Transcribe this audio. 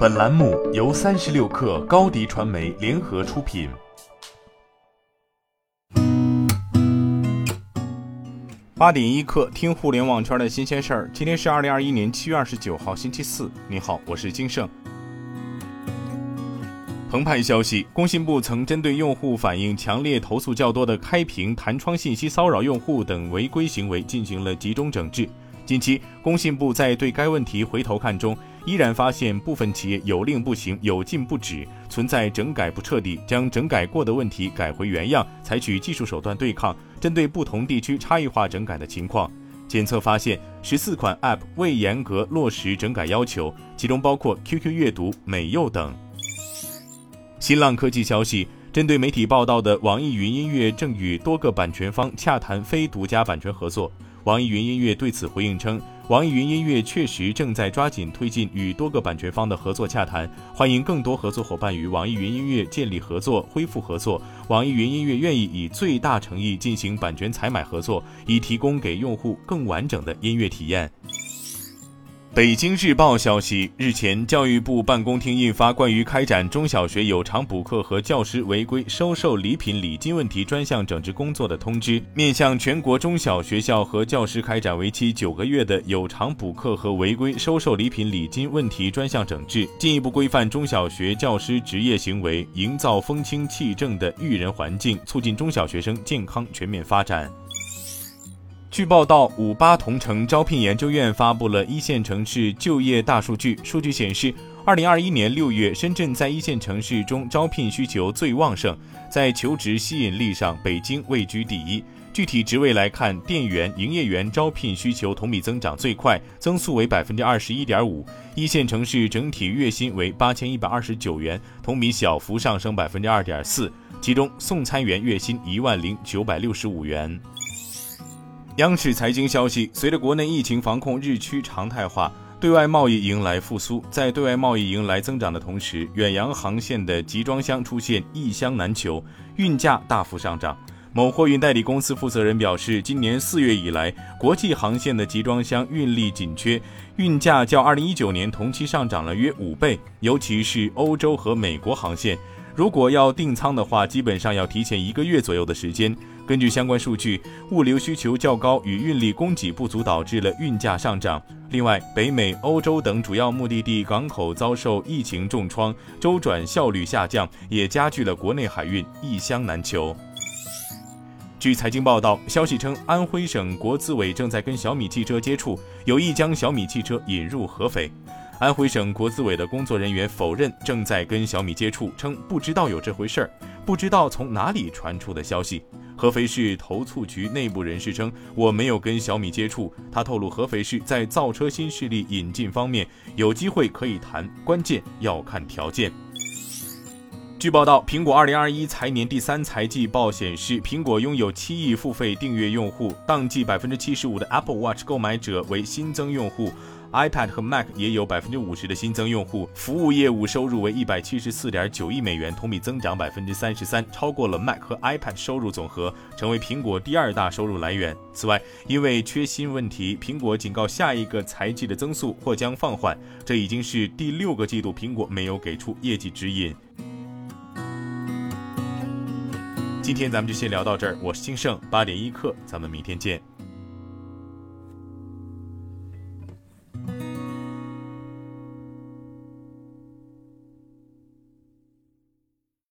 本栏目由三十六氪高低传媒联合出品。八点一刻，听互联网圈的新鲜事儿。今天是二零二一年七月二十九号，星期四。你好，我是金盛。澎湃消息，工信部曾针对用户反映强烈投诉较多的开屏弹窗信息骚扰用户等违规行为进行了集中整治。近期，工信部在对该问题回头看中，依然发现部分企业有令不行、有禁不止，存在整改不彻底，将整改过的问题改回原样，采取技术手段对抗。针对不同地区差异化整改的情况，检测发现十四款 App 未严格落实整改要求，其中包括 QQ 阅读、美柚等。新浪科技消息，针对媒体报道的网易云音乐正与多个版权方洽谈非独家版权合作。网易云音乐对此回应称，网易云音乐确实正在抓紧推进与多个版权方的合作洽谈，欢迎更多合作伙伴与网易云音乐建立合作、恢复合作。网易云音乐愿意以最大诚意进行版权采买合作，以提供给用户更完整的音乐体验。北京日报消息，日前，教育部办公厅印发关于开展中小学有偿补课和教师违规收受礼品礼金问题专项整治工作的通知，面向全国中小学校和教师开展为期九个月的有偿补课和违规收受礼品礼金问题专项整治，进一步规范中小学教师职业行为，营造风清气正的育人环境，促进中小学生健康全面发展。据报道，五八同城招聘研究院发布了一线城市就业大数据。数据显示，二零二一年六月，深圳在一线城市中招聘需求最旺盛，在求职吸引力上，北京位居第一。具体职位来看，店员、营业员招聘需求同比增长最快，增速为百分之二十一点五。一线城市整体月薪为八千一百二十九元，同比小幅上升百分之二点四。其中，送餐员月薪一万零九百六十五元。央视财经消息，随着国内疫情防控日趋常态化，对外贸易迎来复苏。在对外贸易迎来增长的同时，远洋航线的集装箱出现一箱难求，运价大幅上涨。某货运代理公司负责人表示，今年四月以来，国际航线的集装箱运力紧缺，运价较二零一九年同期上涨了约五倍，尤其是欧洲和美国航线。如果要订舱的话，基本上要提前一个月左右的时间。根据相关数据，物流需求较高与运力供给不足导致了运价上涨。另外，北美、欧洲等主要目的地港口遭受疫情重创，周转效率下降，也加剧了国内海运一箱难求。据财经报道，消息称，安徽省国资委正在跟小米汽车接触，有意将小米汽车引入合肥。安徽省国资委的工作人员否认正在跟小米接触，称不知道有这回事儿，不知道从哪里传出的消息。合肥市投促局内部人士称，我没有跟小米接触。他透露，合肥市在造车新势力引进方面有机会可以谈，关键要看条件。据报道，苹果2021财年第三财季报显示，苹果拥有七亿付费订阅用户，当季百分之七十五的 Apple Watch 购买者为新增用户。iPad 和 Mac 也有百分之五十的新增用户，服务业务收入为一百七十四点九亿美元，同比增长百分之三十三，超过了 Mac 和 iPad 收入总和，成为苹果第二大收入来源。此外，因为缺芯问题，苹果警告下一个财季的增速或将放缓。这已经是第六个季度苹果没有给出业绩指引。今天咱们就先聊到这儿，我是金盛八点一刻，咱们明天见。